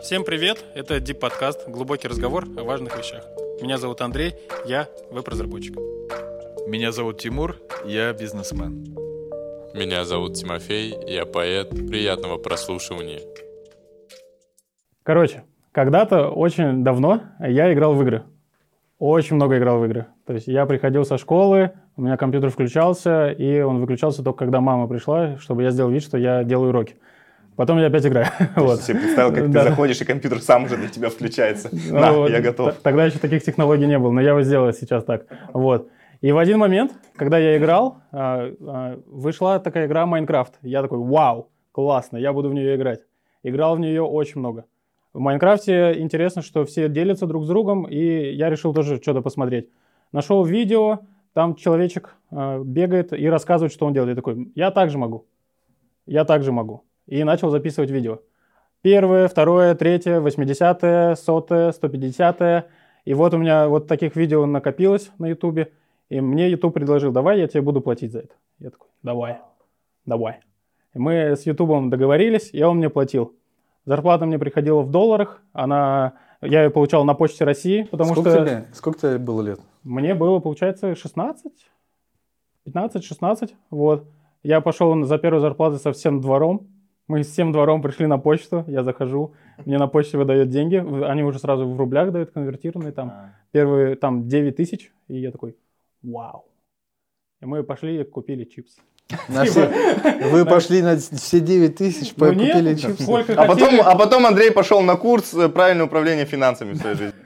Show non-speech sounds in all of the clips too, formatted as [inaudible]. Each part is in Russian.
Всем привет! Это Deep подкаст глубокий разговор о важных вещах. Меня зовут Андрей, я веб-разработчик. Меня зовут Тимур, я бизнесмен. Меня зовут Тимофей, я поэт. Приятного прослушивания. Короче, когда-то очень давно я играл в игры. Очень много играл в игры. То есть я приходил со школы, у меня компьютер включался, и он выключался только когда мама пришла, чтобы я сделал вид, что я делаю уроки. Потом я опять играю. [laughs] вот. Ты себе представил, как да. ты заходишь, и компьютер сам уже для тебя включается. Ну, [laughs] На, вот. я готов. Тогда еще таких технологий не было, но я его сделал сейчас так. Вот. И в один момент, когда я играл, а, а, вышла такая игра Майнкрафт. Я такой, вау, классно, я буду в нее играть. Играл в нее очень много. В Майнкрафте интересно, что все делятся друг с другом, и я решил тоже что-то посмотреть. Нашел видео, там человечек а, бегает и рассказывает, что он делает. Я такой, я также могу. Я также могу и начал записывать видео. Первое, второе, третье, восьмидесятое, сотое, сто пятидесятое. И вот у меня вот таких видео накопилось на ютубе. И мне YouTube предложил, давай я тебе буду платить за это. Я такой, давай, давай. И мы с ютубом договорились, и он мне платил. Зарплата мне приходила в долларах, она, я ее получал на почте России, потому Сколько что... Тебе? Сколько тебе было лет? Мне было, получается, 16, 15-16, вот. Я пошел за первую зарплату со всем двором, мы с всем двором пришли на почту, я захожу, мне на почте выдают деньги, они уже сразу в рублях дают, конвертированные там. А. Первые там 9 тысяч, и я такой, вау. И мы пошли и купили чипсы. На все, вы пошли на все 9 тысяч, ну, купили нет, чипсы. А потом, а потом Андрей пошел на курс э, правильного управления финансами в своей жизни.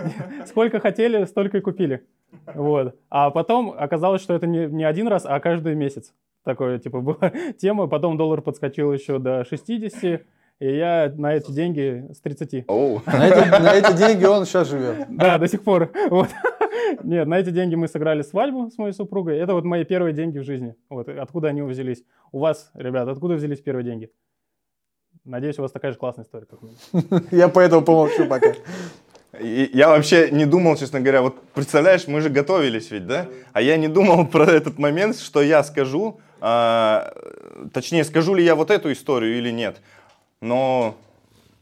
[laughs] Сколько хотели, столько и купили. Вот. А потом оказалось, что это не, не один раз, а каждый месяц. Такое, типа, [laughs] была тема. Потом доллар подскочил еще до 60, и я на эти деньги с 30. Oh. На, эти, на эти деньги он сейчас живет. Да, до сих пор. [laughs] Вот. Нет, на эти деньги мы сыграли свадьбу с моей супругой. Это вот мои первые деньги в жизни. Вот откуда они взялись. У вас, ребят, откуда взялись первые деньги? Надеюсь, у вас такая же классная история, как у меня. [laughs] Я поэтому помолчу пока. Я вообще не думал, честно говоря, вот представляешь, мы же готовились ведь, да? А я не думал [laughs] про этот момент, что я скажу, а, точнее, скажу ли я вот эту историю или нет. Но,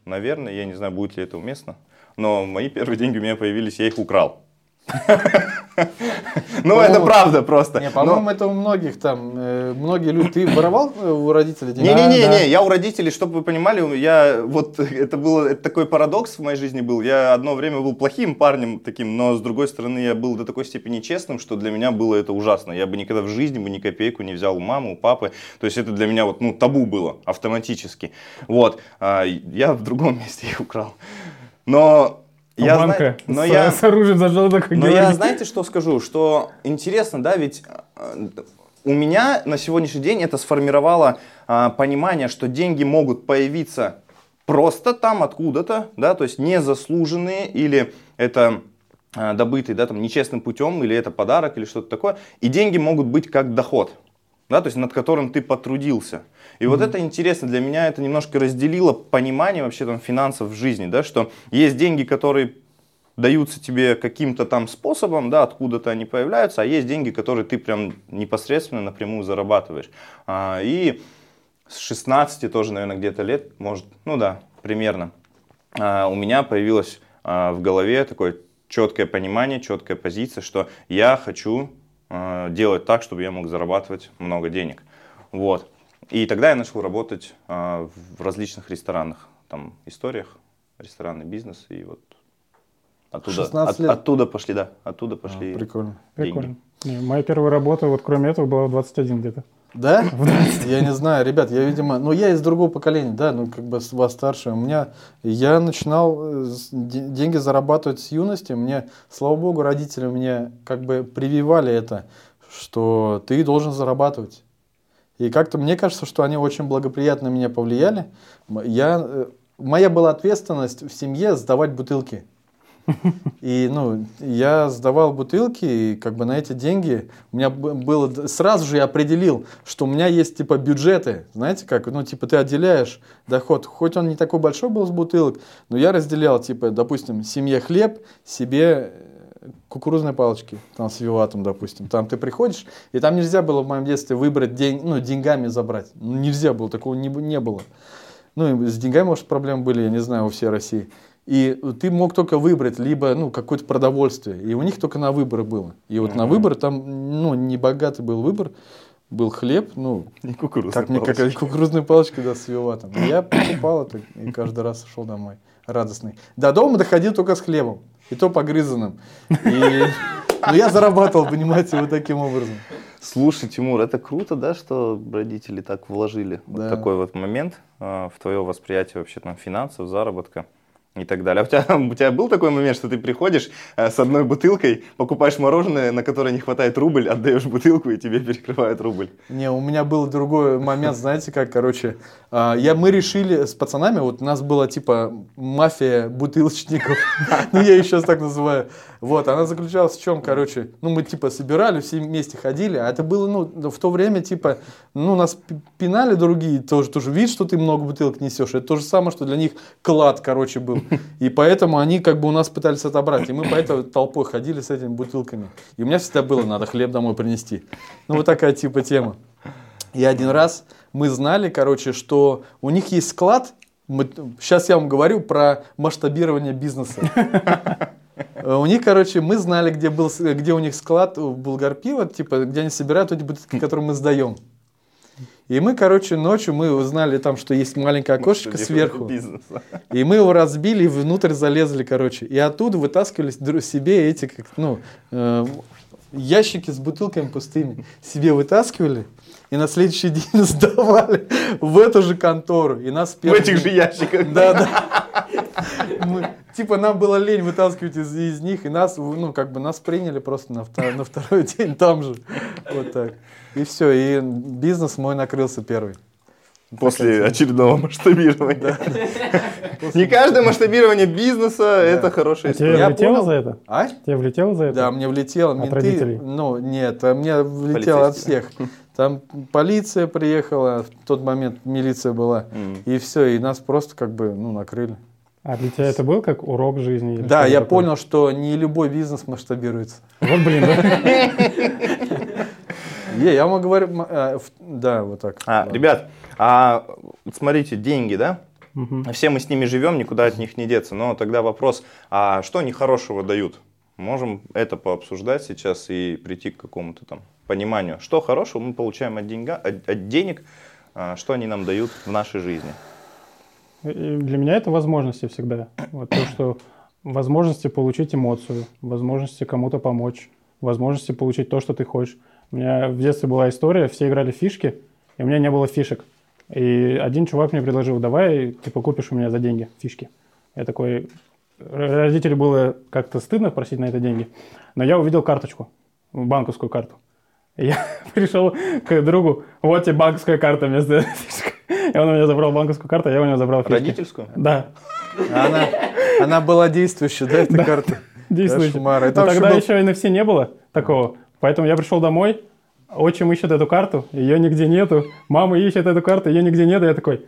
наверное, я не знаю, будет ли это уместно, но мои первые деньги у меня появились, я их украл. [laughs] Ну, это правда просто. Не, по-моему, это у многих там, э, многие люди. Ты воровал э, у родителей деньги? Не-не-не, я у родителей, чтобы вы понимали, я вот [laughs] это был такой парадокс в моей жизни был. Я одно время был плохим парнем таким, но с другой стороны я был до такой степени честным, что для меня было это ужасно. Я бы никогда в жизни бы ни копейку не взял у мамы, у папы. То есть это для меня вот ну табу было автоматически. Вот, а, я в другом [laughs] месте их украл. Но я банка зна... но с, я... с оружием зажал такой Но я знаете, что скажу? Что интересно, да, ведь э, у меня на сегодняшний день это сформировало а, понимание, что деньги могут появиться просто там откуда-то, да, то есть незаслуженные или это а, добытый, да, там нечестным путем, или это подарок, или что-то такое. И деньги могут быть как доход да, то есть над которым ты потрудился. И mm-hmm. вот это интересно, для меня это немножко разделило понимание вообще там финансов в жизни, да, что есть деньги, которые даются тебе каким-то там способом, да, откуда-то они появляются, а есть деньги, которые ты прям непосредственно напрямую зарабатываешь. А, и с 16 тоже, наверное, где-то лет, может, ну да, примерно, а, у меня появилось а, в голове такое четкое понимание, четкая позиция, что я хочу делать так, чтобы я мог зарабатывать много денег. Вот. И тогда я начал работать э, в различных ресторанах, там, историях, ресторанный бизнес, и вот оттуда, от, оттуда пошли, да, оттуда пошли а, прикольно. деньги. Прикольно. моя первая работа, вот кроме этого, была в 21 где-то. Да? Я не знаю, ребят, я, видимо, ну я из другого поколения, да, ну как бы вас старше. У меня, я начинал э, деньги зарабатывать с юности. Мне, слава богу, родители мне как бы прививали это, что ты должен зарабатывать. И как-то мне кажется, что они очень благоприятно на меня повлияли. Я, э, моя была ответственность в семье сдавать бутылки. И, ну, я сдавал бутылки, и как бы на эти деньги у меня было... Сразу же я определил, что у меня есть, типа, бюджеты. Знаете как? Ну, типа, ты отделяешь доход. Хоть он не такой большой был с бутылок, но я разделял, типа, допустим, семье хлеб, себе э, кукурузные палочки, там, с виватом, допустим. Там ты приходишь, и там нельзя было в моем детстве выбрать день, ну, деньгами забрать. Ну, нельзя было, такого не, не было. Ну, и с деньгами, может, проблемы были, я не знаю, у всей России. И ты мог только выбрать либо ну, какое-то продовольствие. И у них только на выбор было. И вот на выбор там ну, не богатый был выбор. Был хлеб, ну, И кукурузные как мне как кукурузные палочки, да, с виватом. И я покупал это и каждый раз шел домой радостный. До дома доходил только с хлебом. И то погрызанным. И... Ну, я зарабатывал, понимаете, вот таким образом. Слушай, Тимур, это круто, да, что родители так вложили вот Да. такой вот момент э, в твое восприятие вообще там финансов, заработка и так далее. А у тебя, [laughs] у тебя был такой момент, что ты приходишь э, с одной бутылкой, покупаешь мороженое, на которое не хватает рубль, отдаешь бутылку и тебе [laughs] перекрывают рубль. Не, у меня был другой момент, [laughs] знаете как, короче, а, я, мы решили с пацанами, вот у нас была типа мафия бутылочников, ну я ее сейчас так называю, вот, она заключалась в чем, короче, ну мы типа собирали, все вместе ходили, а это было, ну, в то время типа, ну нас пи- пинали другие, тоже, тоже вид, что ты много бутылок несешь, это то же самое, что для них клад, короче, был, и поэтому они как бы у нас пытались отобрать, и мы поэтому толпой ходили с этими бутылками, и у меня всегда было, надо хлеб домой принести, ну вот такая типа тема. И один раз мы знали, короче, что у них есть склад. сейчас я вам говорю про масштабирование бизнеса. У них, короче, мы знали, где, был, где у них склад в Булгарпиво, типа, где они собирают эти бутылки, которые мы сдаем. И мы, короче, ночью мы узнали там, что есть маленькое окошечко Что сверху. бизнеса. И мы его разбили и внутрь залезли, короче. И оттуда вытаскивали себе эти, как, ну, э, ящики с бутылками пустыми. Себе вытаскивали и на следующий день [laughs] сдавали в эту же контору. И нас В этих же ящиках. Да, да. Мы- типа нам было лень вытаскивать из, из них, и нас, ну, как бы нас приняли просто на, втор- на второй день там же. Вот так. И все, и бизнес мой накрылся первый. После очередного масштабирования. Не каждое масштабирование бизнеса это хорошая А тебе история. Я влетело понял. за это? А? Тебе влетело за это? Да, мне влетело. От менты, родителей? Ну, нет, а мне влетело от всех. Там полиция приехала, в тот момент милиция была. И все, и нас просто как бы, ну, накрыли. А для тебя это был как урок жизни? или Да, я такое? понял, что не любой бизнес масштабируется. Вот блин, да? [laughs] Е, я вам говорю, в- да, вот так. А, ребят, а вот смотрите, деньги, да? Все мы с ними живем, никуда от них не деться. Но тогда вопрос, а что они хорошего дают? Можем это пообсуждать сейчас и прийти к какому-то там пониманию. Что хорошего мы получаем от, деньга, от, от денег, а, что они нам дают в нашей жизни. Для меня это возможности всегда. Вот то, что возможности получить эмоцию, возможности кому-то помочь, возможности получить то, что ты хочешь. У меня в детстве была история, все играли в фишки, и у меня не было фишек. И один чувак мне предложил, давай, типа, купишь у меня за деньги фишки. Я такой, р- родителю было как-то стыдно просить на это деньги, но я увидел карточку, банковскую карту. И я [laughs] пришел к другу, вот тебе банковская карта вместо [laughs] фишек. И он у меня забрал банковскую карту, а я у него забрал фишки. Родительскую? Да, Она, она была действующая, да, эта карта? И Но там еще тогда был- еще NFC не было такого. Поэтому я пришел домой, отчим ищет эту карту, ее нигде нету. Мама ищет эту карту, ее нигде нету. Я такой,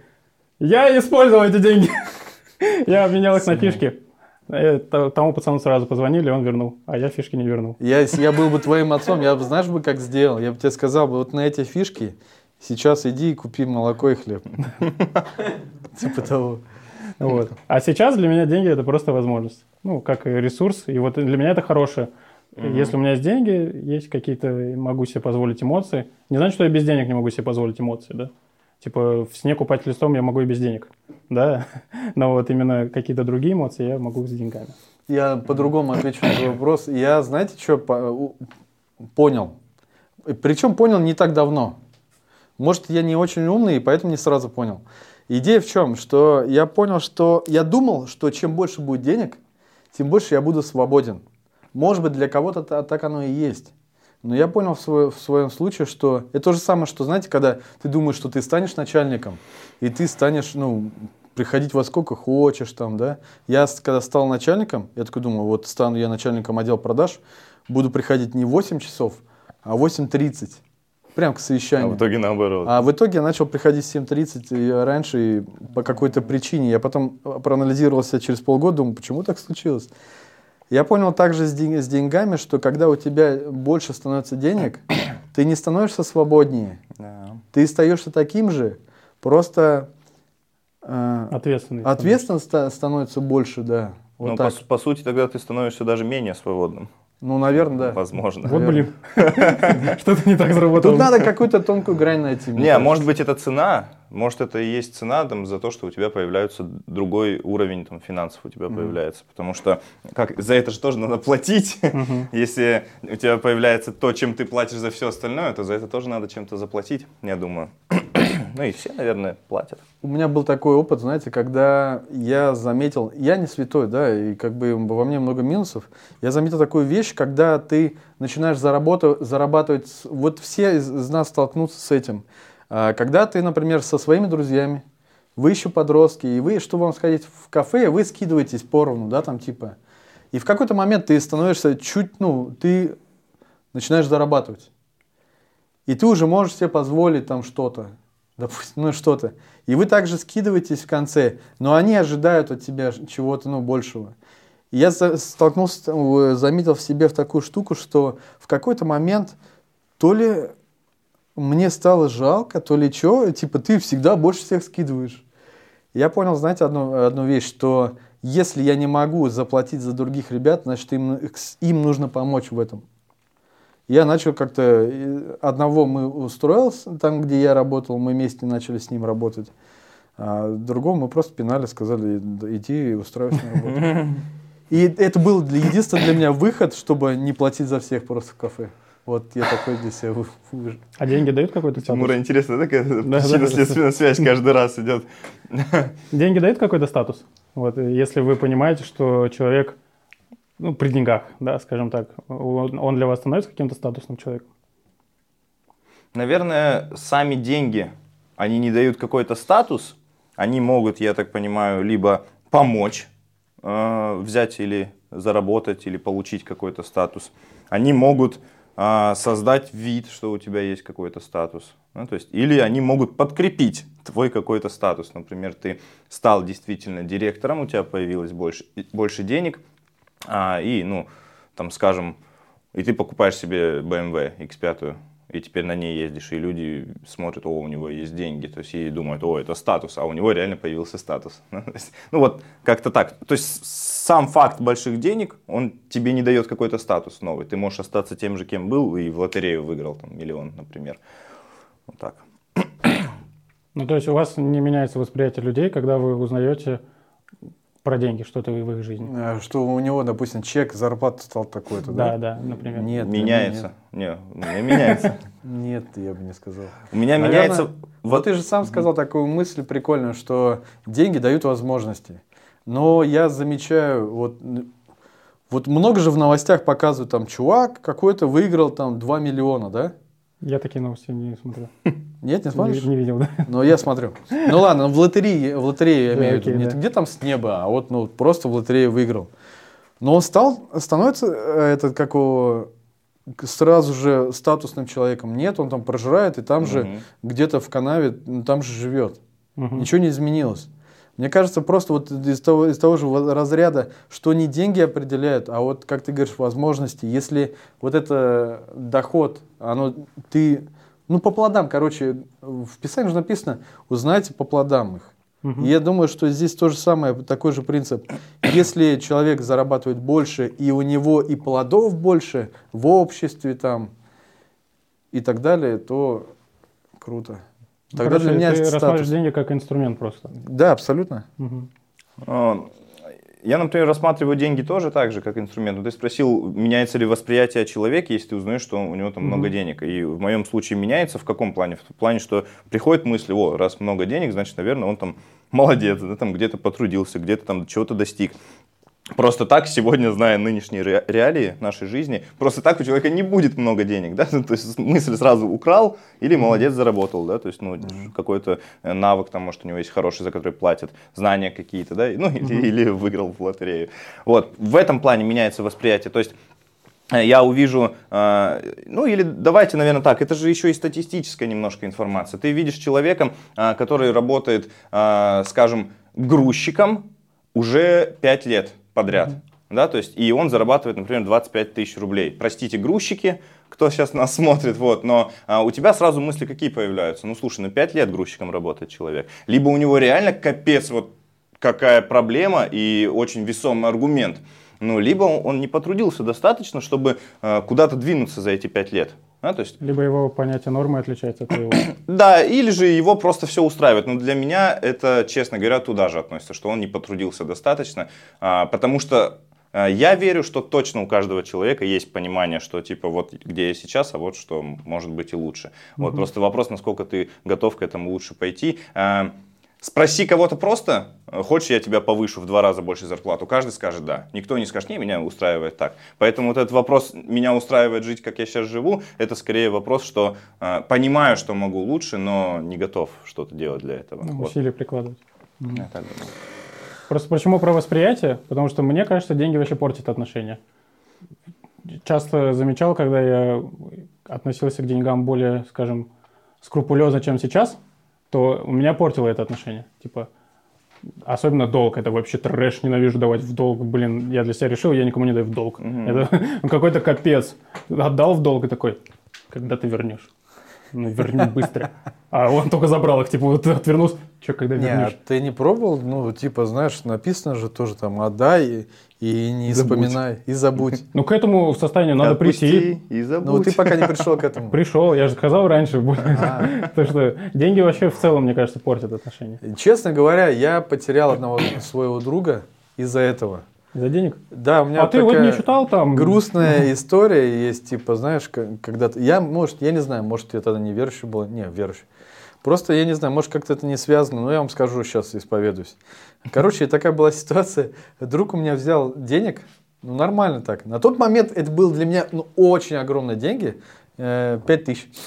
я использовал эти деньги. Я обменял их на фишки. Э, Тому пацану сразу позвонили, он вернул, а я фишки не вернул. Я, если я был бы твоим отцом, я бы, знаешь бы, как сделал? Я бы тебе сказал бы, вот на эти фишки сейчас иди и купи молоко и хлеб. [laughs] Типа того. Вот. А сейчас для меня деньги это просто возможность. Ну, как и ресурс. И вот для меня это хорошее. Если у меня есть деньги, есть какие-то, могу себе позволить эмоции. Не значит, что я без денег не могу себе позволить эмоции, да? Типа в снег упасть листом я могу и без денег, да? [laughs] Но вот именно какие-то другие эмоции я могу с деньгами. Я по-другому отвечу на твой вопрос. Я, знаете, что понял? Причем понял не так давно. Может, я не очень умный, и поэтому не сразу понял. Идея в чем? Что я понял, что я думал, что чем больше будет денег, тем больше я буду свободен. Может быть, для кого-то та- так оно и есть. Но я понял в, свой- в своем случае, что это то же самое, что, знаете, когда ты думаешь, что ты станешь начальником, и ты станешь, ну, приходить во сколько хочешь там, да. Я, когда стал начальником, я такой думаю, вот стану я начальником отдела продаж, буду приходить не в 8 часов, а в 8.30. Прям к А совещанию. в итоге наоборот. А в итоге я начал приходить в 7.30 и раньше и по какой-то причине. Я потом проанализировал себя через полгода, думаю, почему так случилось. Я понял также с, день- с деньгами, что когда у тебя больше становится денег, [coughs] ты не становишься свободнее. Да. Ты остаешься таким же, просто э, ответственность ста- становится больше, да. Вот ну, по, так. по сути, тогда ты становишься даже менее свободным. Ну, наверное, да. Возможно. Вот блин. Что-то не так заработало. Тут надо какую-то тонкую грань найти. Не, может быть, это цена, может, это и есть цена там, за то, что у тебя появляется другой уровень там, финансов у тебя появляется. Потому что как, за это же тоже надо платить. Если у тебя появляется то, чем ты платишь за все остальное, то за это тоже надо чем-то заплатить, я думаю. Ну и все, наверное, платят. У меня был такой опыт, знаете, когда я заметил, я не святой, да, и как бы во мне много минусов, я заметил такую вещь, когда ты начинаешь зарабатывать, с- вот все из, из нас столкнутся с этим, А, когда ты, например, со своими друзьями, вы еще подростки, и вы, чтобы вам сходить в кафе, вы скидываетесь поровну, да, там типа, и в какой-то момент ты становишься чуть, ну, ты начинаешь зарабатывать. И ты уже можешь себе позволить там что-то, допустим, ну что-то. И вы также скидываетесь в конце, но они ожидают от тебя чего-то, ну, большего. И я столкнулся, э, заметил в себе в такую штуку, что в какой-то момент то ли мне стало жалко, то ли что, типа ты всегда больше всех скидываешь. Я понял, знаете, одну, одну вещь, что если я не могу заплатить за других ребят, значит им, им нужно помочь в этом. Я начал как-то... Одного мы устроился, там, где я работал, мы вместе начали с ним работать. А другого мы просто пинали, сказали, «Да иди и устраивайся на работу. [laughs] И это был для, единственный для меня выход, чтобы не платить за всех просто в кафе. Вот я такой для себя вы- выжил. А деньги дают какой-то статус? Тимура, интересно, да, какая Да, причинно-следственная связь каждый раз идет? Деньги дают какой-то статус? Вот, если вы понимаете, что человек, ну, при деньгах, да, скажем так, он, для вас становится каким-то статусным человеком? Наверное, сами деньги, они не дают какой-то статус, они могут, я так понимаю, либо помочь э, взять или заработать, или получить какой-то статус. Они могут э, создать вид, что у тебя есть какой-то статус. Ну, то есть, или они могут подкрепить твой какой-то статус. Например, ты стал действительно директором, у тебя появилось больше, больше денег, а, и, ну, там, скажем, и ты покупаешь себе BMW X5, и теперь на ней ездишь, и люди смотрят, о, у него есть деньги, то есть и думают, о, это статус, а у него реально появился статус. [laughs] Ну, Ну вот, как-то так. То есть сам факт больших денег, он тебе не дает какой-то статус новый. Ты можешь остаться тем же, кем был, и в лотерею выиграл там миллион, например. Вот так. Ну, то есть у вас не меняется восприятие людей, когда вы узнаете про деньги, что-то в их жизни. А, Что у него, допустим, чек, зарплата стал такой-то, Да, да? да, например. Нет. меняется. Не, у меня меняется. Нет, [laughs] Нет, я бы не сказал. У меня меняется... Вот ты же сам сказал такую мысль прикольную, что деньги дают возможности. Но я замечаю, вот, вот много же в новостях показывают, там, чувак какой-то выиграл там 2 миллиона, да? Я такие новости не смотрю. [laughs] Нет, не смотришь? Не, не видел, да. Но я смотрю. Ну ладно, в лотерее, в лотерее я имею в виду. Не где там с неба, а вот ну, просто в лотерее выиграл. Но он стал, становится э, этот, как его, сразу же статусным человеком. Нет, он там прожирает и там же где-то в канаве, ну, там же живет. Ничего не изменилось. Мне кажется, просто вот из того, из того же разряда, что не деньги определяют, а вот, как ты говоришь, возможности. Если вот это доход, оно, ты, ну, по плодам, короче, в Писании же написано, узнайте по плодам их. И я думаю, что здесь то же самое, такой же принцип. Если человек зарабатывает больше, и у него и плодов больше в обществе там и так далее, то круто. Тогда Короче, для меня ты это рассматриваешь статус. деньги как инструмент просто. Да, абсолютно. А, Я, например, рассматриваю деньги тоже так же, как инструмент. Вот Ты спросил, меняется ли восприятие о человеке, если ты узнаешь, что у него там много денег. И в моем случае меняется в каком плане? В плане, что приходит мысль, о, раз много денег, значит, наверное, он там молодец, да, там где-то потрудился, где-то там чего-то достиг. Просто так сегодня, зная нынешние ре- реалии нашей жизни, просто так у человека не будет много денег, да, [laughs] то есть мысль сразу украл или молодец заработал, да, то есть ну какой-то э, навык там, может у него есть хороший, за который платят, знания какие-то, да, ну или, или выиграл в лотерею. Вот в этом плане меняется восприятие, то есть э, я увижу, э, ну или давайте, наверное, так, это же еще и статистическая немножко информация. Ты видишь человека, который работает, скажем, грузчиком уже 5 лет подряд. Да, то есть, и он зарабатывает, например, 25 тысяч рублей. Простите, грузчики, кто сейчас нас смотрит, вот, но а, у тебя сразу мысли какие появляются? Ну, слушай, ну 5 лет грузчиком работает человек. Либо у него реально капец, вот какая проблема и очень весомый аргумент. Ну, либо он, не потрудился достаточно, чтобы а, куда-то двинуться за эти 5 лет. А, то есть, Либо его понятие нормы отличается от твоего. [coughs] да, или же его просто все устраивает. Но для меня это, честно говоря, туда же относится, что он не потрудился достаточно, а, потому что а, я верю, что точно у каждого человека есть понимание, что типа вот где я сейчас, а вот что может быть и лучше. Вот просто вопрос, насколько ты готов к этому лучше пойти. А, Спроси кого-то просто, э, хочешь я тебя повышу в два раза больше зарплату, каждый скажет да. Никто не скажет, не, меня устраивает так. Поэтому вот этот вопрос, меня устраивает жить, как я сейчас живу, это скорее вопрос, что э, понимаю, что могу лучше, но не готов что-то делать для этого. Ну, Вот. Усилия прикладывать. Я так думаю. Просто почему про восприятие? Потому что мне кажется, деньги вообще портят отношения. Часто замечал, когда я относился к деньгам более, скажем, скрупулезно, чем сейчас, то у меня портило это отношение. Типа, особенно долг, это вообще трэш, ненавижу давать в долг. Блин, я для себя решил, я никому не даю в долг. Это ну, [laughs] какой-то капец. Отдал в долг и такой, когда ты вернешь? Ну, верни быстро. А он только забрал их, типа, вот отвернулся. Че, когда Не, вернешь? ты не пробовал? Ну, типа, знаешь, написано же тоже там отдай и, не Забудь. вспоминай, и забудь. [laughs] Ну, к этому состоянию надо Отпусти прийти. и забудь. Ну, ты пока не [laughs] пришел к этому. Пришел, я же сказал раньше. [laughs] А. То, что деньги вообще в целом, мне кажется, портят отношения. Честно говоря, я потерял одного своего друга из-за этого. За денег? Да, у меня А ты вот не такая читал там? грустная история есть, типа, знаешь, к- когда ты... Я, может, я не знаю, может, я тогда не верующий был. Не, верующий. Просто, я не знаю, может, как-то это не связано, но я вам скажу сейчас, исповедуюсь. Короче, такая была ситуация. Друг у меня взял денег, ну, нормально так. На тот момент это было для меня, ну, очень огромные деньги. э, Пять тысяч. [laughs]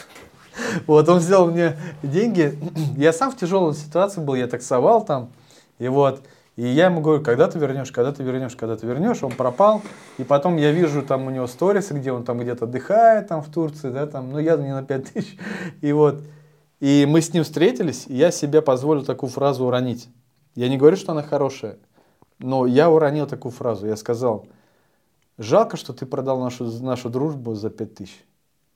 Вот, он взял мне деньги. [clears throat] Я сам в тяжелой ситуации был, я таксовал там. И вот, и я ему говорю, когда ты вернешь, когда ты вернешь, когда ты вернешь, он пропал. И потом я вижу там у него сторисы, где он там где-то отдыхает там в Турции, да, там, ну я не на 5 тысяч. [laughs] И вот, и мы с ним встретились, и я себе позволил такую фразу уронить. Я не говорю, что она хорошая, но я уронил такую фразу. Я сказал, жалко, что ты продал нашу, нашу дружбу за 5 тысяч.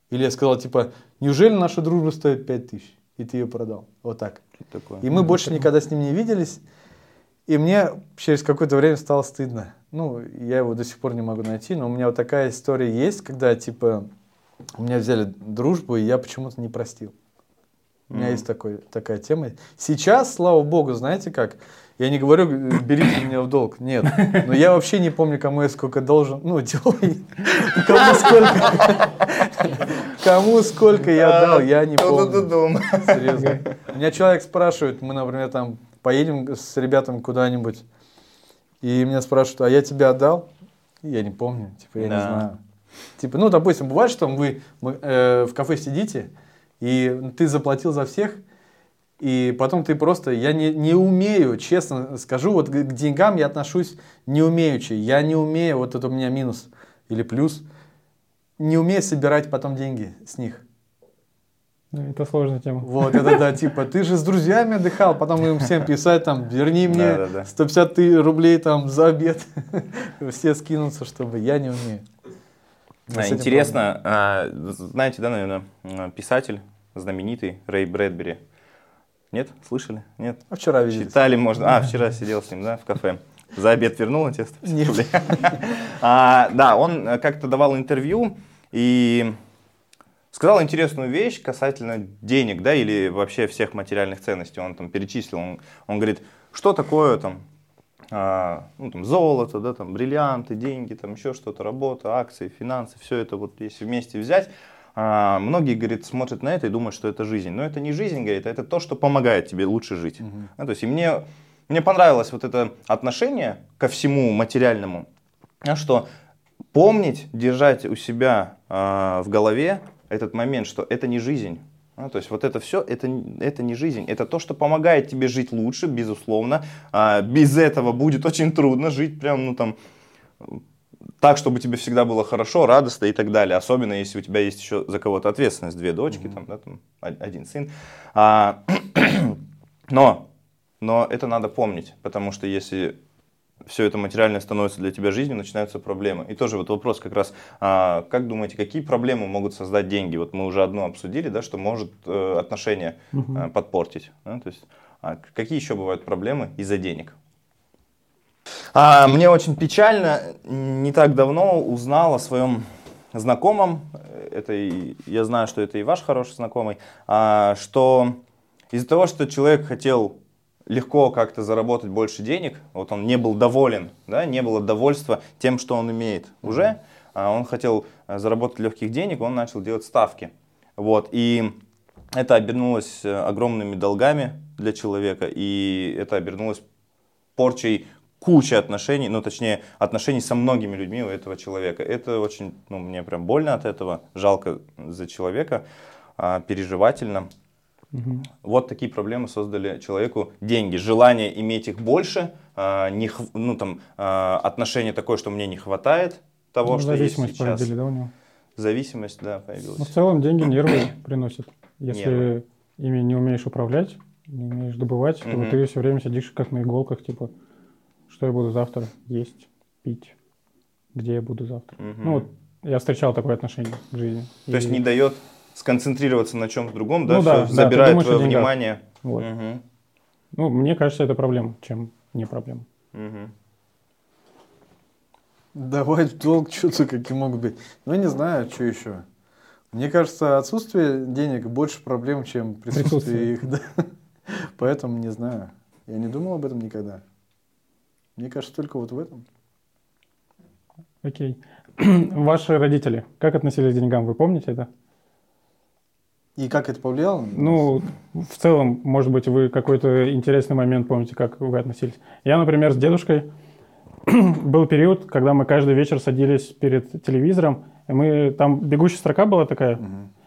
Или я сказал, типа, неужели наша дружба стоит 5 тысяч, и ты ее продал? Вот так. Такое? И мы больше никогда с ним не виделись. И мне через какое-то время стало стыдно. Ну, я его до сих пор не могу найти, но у меня вот такая история есть, когда, типа, у меня взяли дружбу, и я почему-то не простил. У меня есть такой, такая тема. Сейчас, слава богу, знаете как? Я не говорю, э, берите меня в долг. Нет. Но я вообще не помню, кому я сколько должен. Ну, [laughs] делай. Кому сколько. [laughs] Кому сколько я дал, я не помню. Серьезно. Меня человек спрашивает, мы, например, там поедем с ребятами куда-нибудь, и меня спрашивают, а я тебе отдал? И я не помню, типа, я Да. не знаю. Типа, ну, допустим, бывает, что вы э, в кафе сидите, и ты заплатил за всех, и потом ты просто, я не, не умею, честно скажу, вот к, деньгам я отношусь не умеючи. Я не умею, вот это у меня минус или плюс, не умею собирать потом деньги с них. Да, Это сложная тема. Вот, это да, типа, ты же с друзьями отдыхал, потом им всем писать, там, верни мне Да-да-да. 150 ты рублей там за обед. [laughs] Все скинутся, чтобы я не умею. Этим Интересно, а, знаете, да, наверное, писатель знаменитый Рэй Брэдбери. Нет? Слышали? Нет? А вчера виделись. Читали, можно. А, вчера сидел с ним, да, в кафе. За обед вернул тебе 150 Нет. рублей? А, Да, он э, как-то давал интервью и сказал интересную вещь касательно денег, да, или вообще всех материальных ценностей. Он там перечислил, он, он говорит, что такое там, а, ну, там золото, да, там бриллианты, деньги, там еще что-то, работа, акции, финансы, все это вот если вместе взять, а, многие, говорит, смотрят на это и думают, что это жизнь. Но это не жизнь, говорит, а это то, что помогает тебе лучше жить. Да, то есть и мне, мне понравилось вот это отношение ко всему материальному, а, что помнить, держать у себя а, в голове этот момент, что это не жизнь. А, то есть вот это все, это, это не жизнь, это то, что помогает тебе жить лучше, безусловно. А, без этого будет очень трудно жить прям, ну там, так, чтобы тебе всегда было хорошо, радостно и так далее. Особенно, если у тебя есть еще за кого-то ответственность, две дочки, там, да, там, один сын. А, [clears throat] но, но это надо помнить, потому что если все это материальное становится для тебя жизнью, начинаются проблемы. И тоже вот вопрос как раз, а, как думаете, какие проблемы могут создать деньги? Вот мы уже одну обсудили, да, что может э, отношения э, подпортить. Да? То есть, а какие еще бывают проблемы из-за денег? А, мне очень печально, не так давно узнал о своем знакомом, это и, я знаю, что это и ваш хороший знакомый, а, что из-за того, что человек хотел легко как-то заработать больше денег, вот он не был доволен, да, не было довольства тем, что он имеет уже, а он хотел э, заработать легких денег, он начал делать ставки. Вот, и это обернулось э, огромными долгами для человека, и это обернулось порчей кучи отношений, ну точнее отношений со многими людьми у этого человека. Это очень, ну мне прям больно от этого, жалко за человека, а, переживательно. Угу. Вот такие проблемы создали человеку деньги, желание иметь их больше, а, не, ну там а, отношение такое, что мне не хватает того, ну, что есть сейчас. Породили, да, у него? Зависимость, да, появилась. Ну, в целом деньги [clears throat] нервы приносят. Если нервы. ими не умеешь управлять, не умеешь добывать, то угу. ты все время сидишь как на иголках, типа, что я буду завтра есть, пить, где я буду завтра. Угу. Ну вот я встречал такое отношение к жизни. То и... есть не дает сконцентрироваться на чем-то другом, да, ну, да, забирает думаешь, твое внимание. Вот. Угу. Ну, мне кажется, это проблема, чем не проблема. Угу. Давать в долг [laughs] что-то какие могут быть. Ну, не знаю, что еще. Мне кажется, отсутствие денег больше проблем, чем присутствие, присутствие. их. [laughs] Да? Поэтому не знаю. Я не думал об этом никогда. Мне кажется, только вот в этом. Окей. [clears throat] Ваши родители, как относились к деньгам, вы помните это? И как это повлияло? Ну, в целом, может быть, вы какой-то интересный момент помните, как вы относились. Я, например, с дедушкой [clears throat] был период, когда мы каждый вечер садились перед телевизором, и мы там бегущая строка была такая, угу.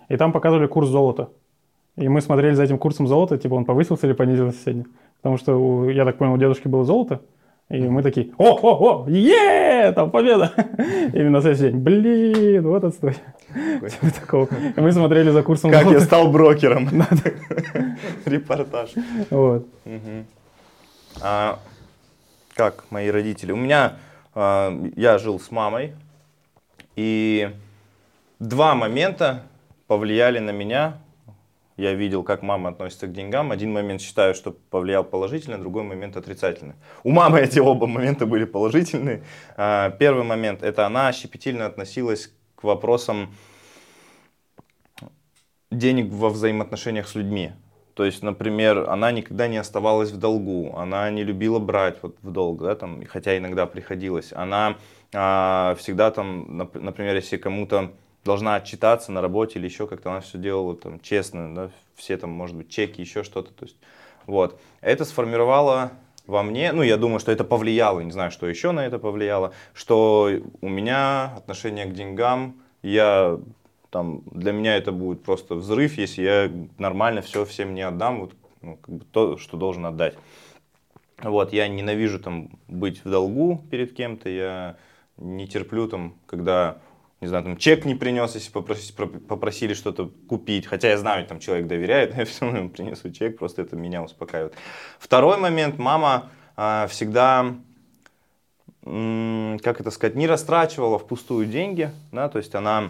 и там показывали курс золота. И мы смотрели за этим курсом золота, типа он повысился или понизился сегодня. Потому что, я так понял, у дедушки было золото, и мы такие, о, о, о, е, там победа. [laughs] Именно на следующий день, блин, вот отстой. [laughs] Типа такого. Мы смотрели за курсом. Как я стал брокером. [laughs] Репортаж. Вот. А, как мои родители? У меня, а, я жил с мамой, и два момента повлияли на меня я видел, как мама относится к деньгам. Один момент считаю, что повлиял положительно, другой момент отрицательно. У мамы эти оба момента были положительные. А, первый момент – это она щепетильно относилась к вопросам денег во взаимоотношениях с людьми. То есть, например, она никогда не оставалась в долгу, она не любила брать вот в долг, да, там, хотя иногда приходилось. Она а, всегда там, например, если кому-то должна отчитаться на работе или еще как-то она все делала там честно, да, все там, может быть, чеки, еще что-то, то есть, вот. Это сформировало во мне, ну, я думаю, что это повлияло, не знаю, что еще на это повлияло, что у меня отношение к деньгам, я там, для меня это будет просто взрыв, если я нормально все всем не отдам, вот, ну, как бы то, что должен отдать. Вот, я ненавижу там быть в долгу перед кем-то, я не терплю там, когда не знаю, там чек не принес, если попросили, попросили что-то купить. Хотя я знаю, там человек доверяет, я все равно ему принесу чек, просто это меня успокаивает. Второй момент, мама э, всегда, м, как это сказать, не растрачивала впустую деньги, да, то есть она,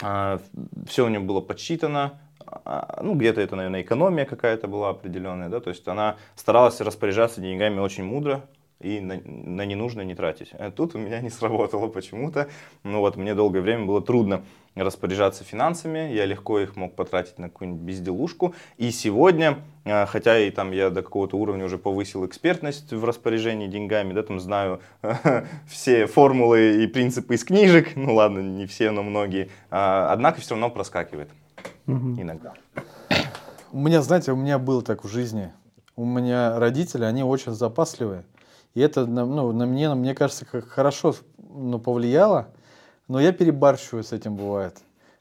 э, все у нее было подсчитано, а, ну, где-то это, наверное, экономия какая-то была определенная, да, то есть она старалась распоряжаться деньгами очень мудро, и на, на ненужное не тратить. А тут у меня не сработало почему-то. Ну вот, мне долгое время было трудно распоряжаться финансами, я легко их мог потратить на какую-нибудь безделушку. И сегодня, а, хотя и там я до какого-то уровня уже повысил экспертность в распоряжении деньгами, да, там знаю [laughs] все формулы и принципы из книжек, ну ладно, не все, но многие, а, однако все равно проскакивает иногда. У меня, знаете, у меня было так в жизни. У меня родители, они очень запасливые. И это ну, на мне, мне кажется, как хорошо ну, повлияло, но я перебарщиваю с этим бывает.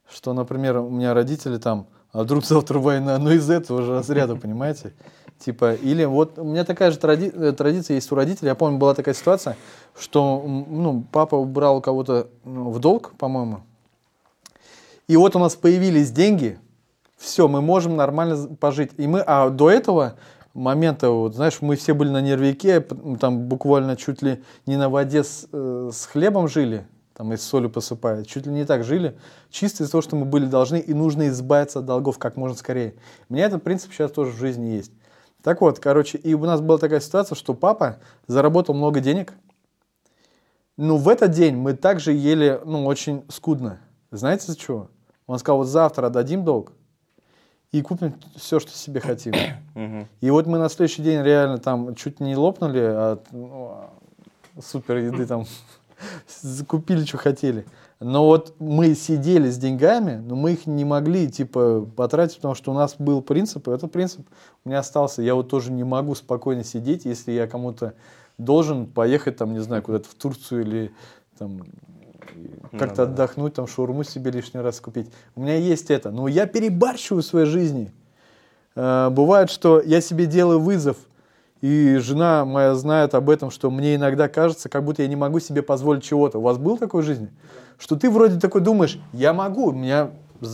Что, например, у меня родители там, а вдруг завтра война, ну из этого же разряда, понимаете? Типа, или вот у меня такая же тради, э, традиция есть у родителей. Я помню, была такая ситуация, что ну, папа убрал кого-то ну, в долг, по-моему. И вот у нас появились деньги, все, мы можем нормально пожить. И мы, а до этого момента, вот, знаешь, мы все были на нервике, там буквально чуть ли не на воде с, э, с хлебом жили, там и с солью посыпая, чуть ли не так жили, чисто из-за того, что мы были должны и нужно избавиться от долгов как можно скорее. У меня этот принцип сейчас тоже в жизни есть. Так вот, короче, и у нас была такая ситуация, что папа заработал много денег, но в этот день мы также ели, ну, очень скудно. Знаете, за чего? Он сказал, вот завтра отдадим долг и купим все, что себе хотим. [coughs] И вот мы на следующий день реально там чуть не лопнули от ну, супер еды, там [laughs] купили, что хотели. Но вот мы сидели с деньгами, но мы их не могли, типа, потратить, потому что у нас был принцип, и этот принцип у меня остался. Я вот тоже не могу спокойно сидеть, если я кому-то должен поехать, там, не знаю, куда-то в Турцию или там как-то Ну отдохнуть, там, шаурму себе лишний раз купить. У меня есть это. Но я перебарщиваю в своей жизни. Э, Бывает, что я себе делаю вызов, и жена моя знает об этом, что мне иногда кажется, как будто я не могу себе позволить чего-то. У вас был такой в жизни? Что ты вроде такой думаешь, я могу, у меня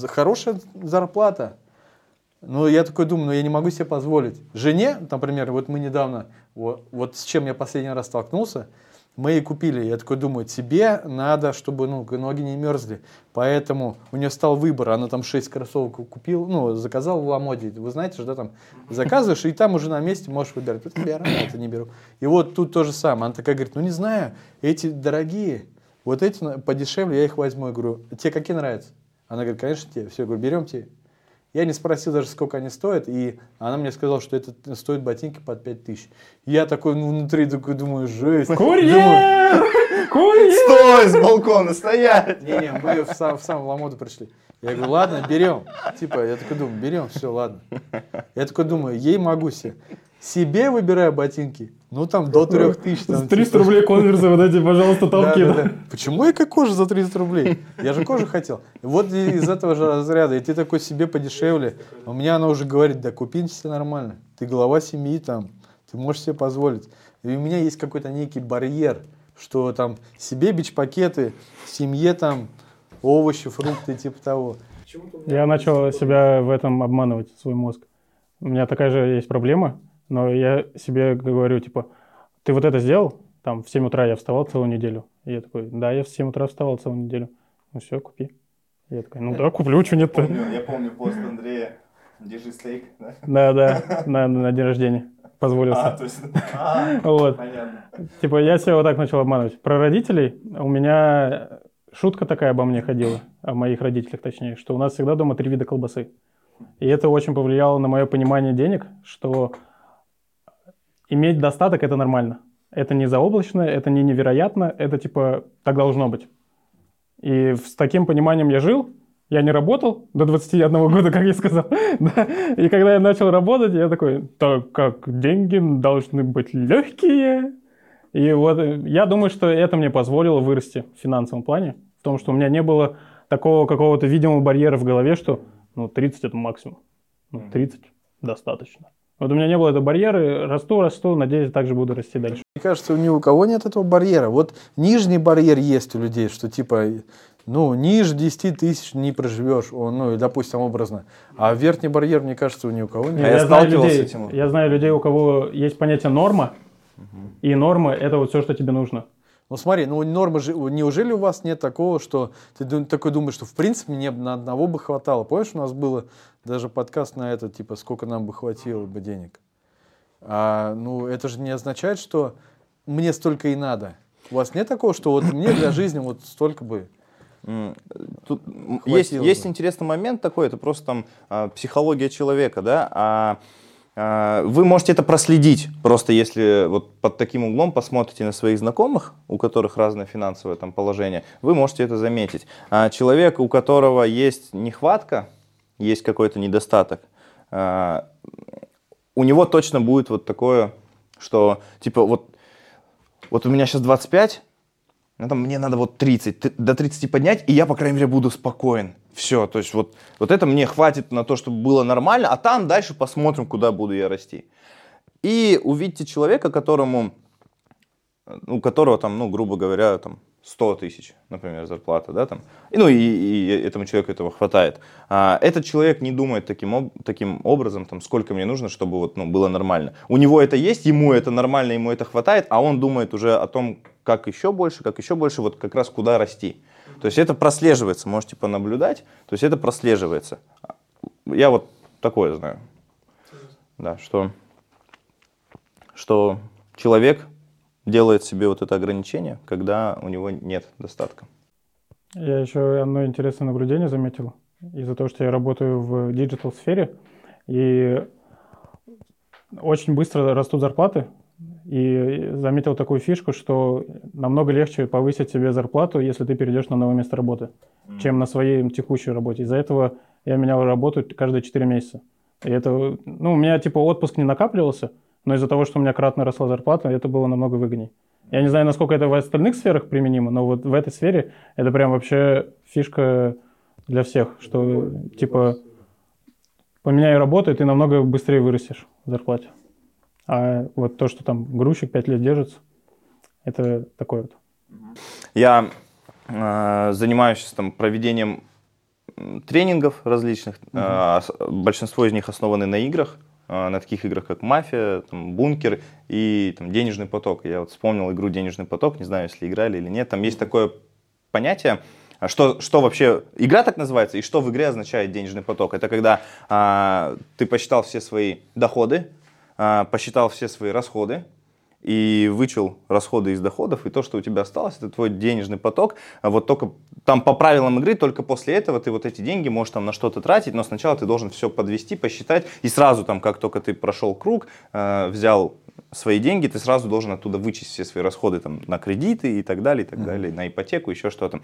хорошая зарплата. Но я такой думаю, но я не могу себе позволить. Жене, например, вот мы недавно, вот, вот с чем я последний раз столкнулся, мы ей купили, я такой думаю, тебе надо, чтобы ну, ноги не мерзли. Поэтому у нее стал выбор, она там 6 кроссовок купила, ну, заказал в Ламоде. Вы знаете да, там заказываешь, и там уже на месте можешь выбирать. Это беру, это не беру. И вот тут то же самое. Она такая говорит, ну не знаю, эти дорогие, вот эти подешевле, я их возьму. Я говорю, тебе какие нравятся? Она говорит, конечно, те. Все, я говорю, берем те. Я не спросил даже, сколько они стоят, и она мне сказала, что это стоит ботинки под 5 тысяч. Я такой ну, внутри такой думаю, жесть. Курьер! Курьер! Стой с балкона, стоять! не-не, мы в сам, в сам Ламоду пришли. Я говорю, ладно, берем. Типа, я такой думаю, берем, все, ладно. Я такой думаю, ей могу себе. Себе выбираю ботинки, ну там до 3000. Там, 300 типа. рублей конверсы вот эти, пожалуйста, да, да. Почему я как кожа за 300 рублей? Я же кожу хотел. И вот из этого же разряда. И ты такой себе подешевле. У меня она уже говорит, да купи себе нормально. Ты глава семьи там. Ты можешь себе позволить. И у меня есть какой-то некий барьер, что там себе бич-пакеты, семье там овощи, фрукты, типа того. Я начал себя в этом обманывать, свой мозг. У меня такая же есть проблема, но я себе говорю, типа, ты вот это сделал? Там в 7 утра я вставал целую неделю. И я такой, да, я в 7 утра вставал целую неделю. Ну все, купи. И я такой, ну да, куплю, что нет-то. я помню пост Андрея. Держи стейк, да? Да, да, на, на день рождения. Позволился. то есть, а, Вот. понятно. Типа я себя вот так начал обманывать. Про родителей у меня шутка такая обо мне ходила, о моих родителях точнее, что у нас всегда дома три вида колбасы. И это очень повлияло на мое понимание денег, что иметь достаток это нормально. Это не заоблачно, это не невероятно, это типа так должно быть. И с таким пониманием я жил, я не работал до 21 [laughs] года, как я сказал. [laughs] Да. И когда я начал работать, я такой, так как деньги должны быть легкие. И вот э, я думаю, что это мне позволило вырасти в финансовом плане. В том, что у меня не было такого какого-то видимого барьера в голове, что ну, 30 это максимум. Ну, 30 достаточно. Вот у меня не было этого барьера, расту, расту, надеюсь, также буду расти дальше. Мне кажется, ни у кого нет этого барьера. Вот нижний барьер есть у людей, что типа, ну, ниже 10 тысяч не проживешь, ну, и, допустим, образно. А верхний барьер, мне кажется, у ни у кого нет. А я знаю сталкивался людей, с этим. Я знаю людей, у кого есть понятие норма, и норма это вот все, что тебе нужно. Ну смотри, ну нормы же, неужели у вас нет такого, что ты такой думаешь, что в принципе мне на одного бы хватало? Помнишь, у нас было даже подкаст на это, типа, сколько нам бы хватило бы денег? А, ну это же не означает, что мне столько и надо. У вас нет такого, что вот мне для жизни вот столько бы? Тут Хватило есть, есть бы. интересный момент такой, это просто там а, психология человека, да, а, вы можете это проследить, просто если вот под таким углом посмотрите на своих знакомых, у которых разное финансовое там положение, вы можете это заметить. А человек, у которого есть нехватка, есть какой-то недостаток, а, у него точно будет вот такое, что типа вот, вот у меня сейчас 25, ну, там, мне надо вот 30, т- до 30 поднять, и я, по крайней мере, буду спокоен. Все, то есть вот, вот это мне хватит на то, чтобы было нормально, а там дальше посмотрим, куда буду я расти. И увидите человека, которому, у которого там, ну, грубо говоря, там 100 тысяч, например, зарплата, да, там, и, ну и, и этому человеку этого хватает. А этот человек не думает таким, об, таким образом, там, сколько мне нужно, чтобы вот, ну, было нормально. У него это есть, ему это нормально, ему это хватает, а он думает уже о том, как еще больше, как еще больше, вот как раз куда расти. То есть это прослеживается, можете понаблюдать, то есть это прослеживается. Я вот такое знаю. Да, что, что человек делает себе вот это ограничение, когда у него нет достатка. Я еще одно интересное наблюдение заметил. Из-за того, что я работаю в digital сфере, и очень быстро растут зарплаты, и заметил такую фишку, что намного легче повысить себе зарплату, если ты перейдешь на новое место работы, mm. чем на своей текущей работе. Из-за этого я менял работу каждые 4 месяца. И это, ну, у меня типа отпуск не накапливался, но из-за того, что у меня кратно росла зарплата, это было намного выгодней. Я не знаю, насколько это в остальных сферах применимо, но вот в этой сфере это прям вообще фишка для всех, что типа поменяй работу, и ты намного быстрее вырастешь в зарплате. А вот то, что там грузчик 5 лет держится, это такое вот. Я э, занимаюсь там проведением тренингов различных. Угу. Э, большинство из них основаны на играх, на таких играх, как «Мафия», там, «Бункер» и там, «Денежный поток». Я вот вспомнил игру «Денежный поток», не знаю, если играли или нет. Там есть такое понятие, что, что вообще игра так называется и что в игре означает денежный поток? Это когда а, ты посчитал все свои доходы, а, посчитал все свои расходы и вычел расходы из доходов, и то, что у тебя осталось, это твой денежный поток. А вот только там по правилам игры, только после этого ты вот эти деньги можешь там на что-то тратить, но сначала ты должен все подвести, посчитать, и сразу там, как только ты прошел круг, э, взял свои деньги, ты сразу должен оттуда вычесть все свои расходы там, на кредиты и так далее, и так mm-hmm. далее, на ипотеку, еще что-то.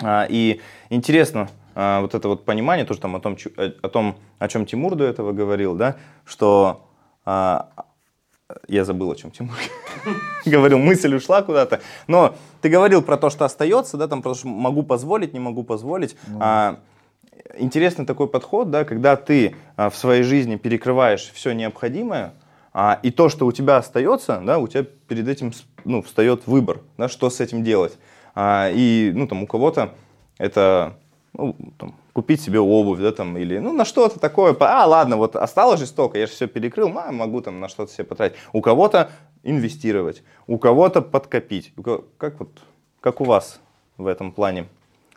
А, и интересно вот это вот понимание, тоже там о том, о том, о чем Тимур до этого говорил, да, что а, я забыл, о чем Тимур [laughs] говорил, мысль ушла куда-то. Но ты говорил про то, что остается, да, там, что могу позволить, не могу позволить. Ну. А, интересный такой подход, да, когда ты а, в своей жизни перекрываешь все необходимое, а, и то, что у тебя остается, да, у тебя перед этим ну, встает выбор, да, что с этим делать. А, и ну, там, у кого-то это ну, там, купить себе обувь, да, там, или, ну, на что-то такое, а, ладно, вот осталось же столько, я же все перекрыл, а, могу там на что-то себе потратить. У кого-то инвестировать, у кого-то подкопить. Как вот, как у вас в этом плане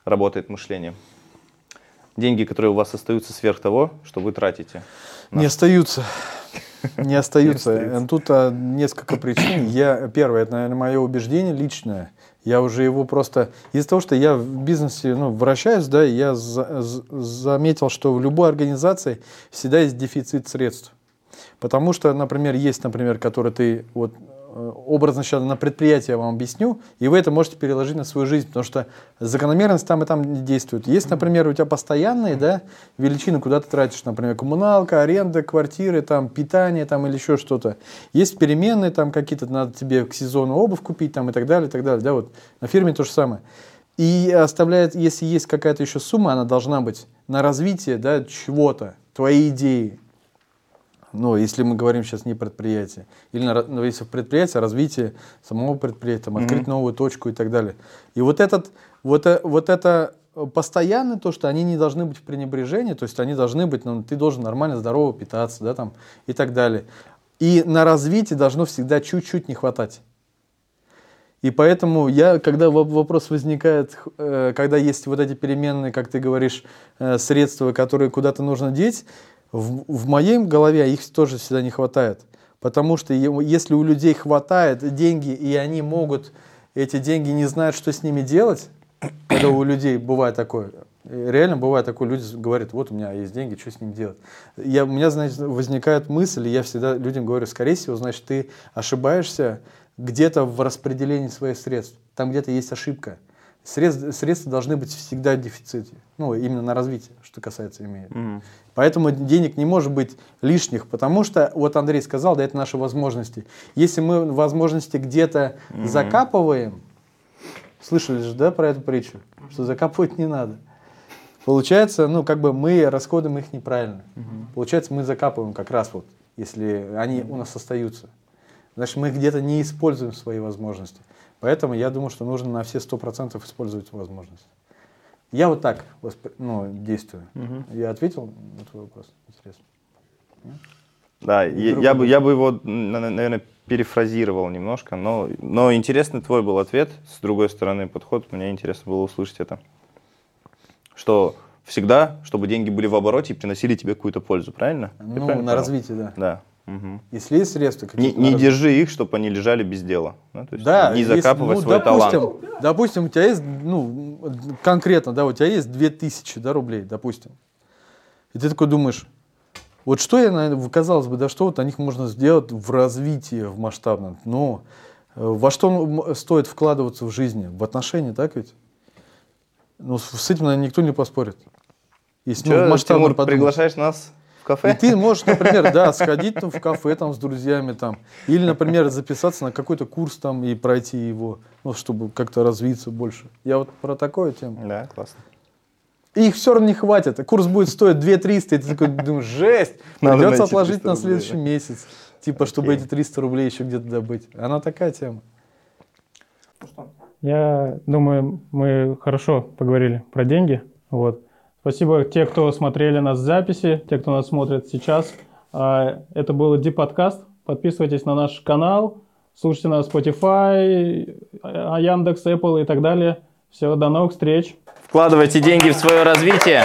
работает мышление? Деньги, которые у вас остаются сверх того, что вы тратите. [laughs] Не остаются. Не остаются. Тут а, несколько причин. Я, первое, это, наверное, мое убеждение личное. Я уже его просто... Из-за того, что я в бизнесе ну, вращаюсь, да, я за, заметил, что в любой организации всегда есть дефицит средств. Потому что, например, есть, например, который ты вот образно сейчас на предприятие вам объясню, и вы это можете переложить на свою жизнь, потому что закономерность там и там не действует. Есть, например, у тебя постоянные да, величины, куда ты тратишь, например, коммуналка, аренда квартиры, там, питание там, или еще что-то. Есть переменные, там какие-то, надо тебе к сезону обувь купить там, и так далее, и так далее. Да, вот. На фирме то же самое. И оставляет, если есть какая-то еще сумма, она должна быть на развитие да, чего-то, твоей идеи, ну, если мы говорим сейчас не предприятие, или ну, если в предприятии, развитие самого предприятия, там, открыть mm-hmm. новую точку и так далее. И вот, этот, вот, э, вот это постоянно то, что они не должны быть в пренебрежении, то есть они должны быть, ну, ты должен нормально, здорово питаться, да, там, и так далее. И на развитие должно всегда чуть-чуть не хватать. И поэтому я, когда вопрос возникает, э, когда есть вот эти переменные, как ты говоришь, э, средства, которые куда-то нужно деть, в, в моей голове их тоже всегда не хватает. Потому что если у людей хватает деньги, и они могут эти деньги не знают, что с ними делать, [coughs] когда у людей бывает такое, реально бывает такое, люди говорят, вот у меня есть деньги, что с ними делать. Я, у меня, значит, возникает мысль, и я всегда людям говорю, скорее всего, значит, ты ошибаешься где-то в распределении своих средств. Там где-то есть ошибка. Средств, средства должны быть всегда в дефиците. Ну, именно на развитие, что касается имеет. Mm-hmm. Поэтому денег не может быть лишних, потому что, вот Андрей сказал, да, это наши возможности. Если мы возможности где-то mm-hmm. закапываем, слышали же, да, про эту притчу, что закапывать не надо. Получается, ну, как бы мы расходуем их неправильно. Mm-hmm. Получается, мы закапываем как раз вот, если они у нас остаются. значит, мы где-то не используем свои возможности. Поэтому я думаю, что нужно на все 100% использовать возможности. Я вот так воспри- ну, действую. Мгм. Я ответил на твой вопрос? Интересно. Да, я, я бы, я бы его, наверное, перефразировал немножко, но, но интересный твой был ответ, с другой стороны подход, мне интересно было услышать это. Что всегда, чтобы деньги были в обороте и приносили тебе какую-то пользу, правильно? Ну, правильно на понял? развитие, да. Да. Мгм. Если есть средства Не, какие-то... на не развитие. держи их, чтобы они лежали без дела. да, то есть Да, не если- закапывай ну, свой допустим, талант. Допустим, у тебя есть, ну, конкретно, да, у тебя есть 2000 да, рублей, допустим. И ты такой думаешь, вот что я, наверное, казалось бы, да, что вот на них можно сделать в развитии, в масштабном. Но э, во что стоит вкладываться в жизни? В отношения, так ведь? Ну, с этим, наверное, никто не поспорит. Если ну, Чё, масштабно Тимур, подумать. приглашаешь нас в кафе? И ты можешь, например, да, сходить там, в кафе там, с друзьями там, или, например, записаться на какой-то курс там и пройти его, ну, чтобы как-то развиться больше. Я вот про такую тему. Да, классно. И их все равно не хватит. Курс будет стоить 2 300, и ты такой думаешь, жесть, Надо придется отложить 300 на рублей, следующий да. месяц. Типа, чтобы Окей. эти 300 рублей еще где-то добыть. Она такая тема. Я думаю, мы хорошо поговорили про деньги. Вот. Спасибо те, кто смотрели нас в записи, те, кто нас смотрит сейчас. А, Это был Deep подкаст. Подписывайтесь на наш канал, слушайте нас Spotify, а, Яндекс, Apple и так далее. Все, до новых встреч. Вкладывайте деньги в свое развитие.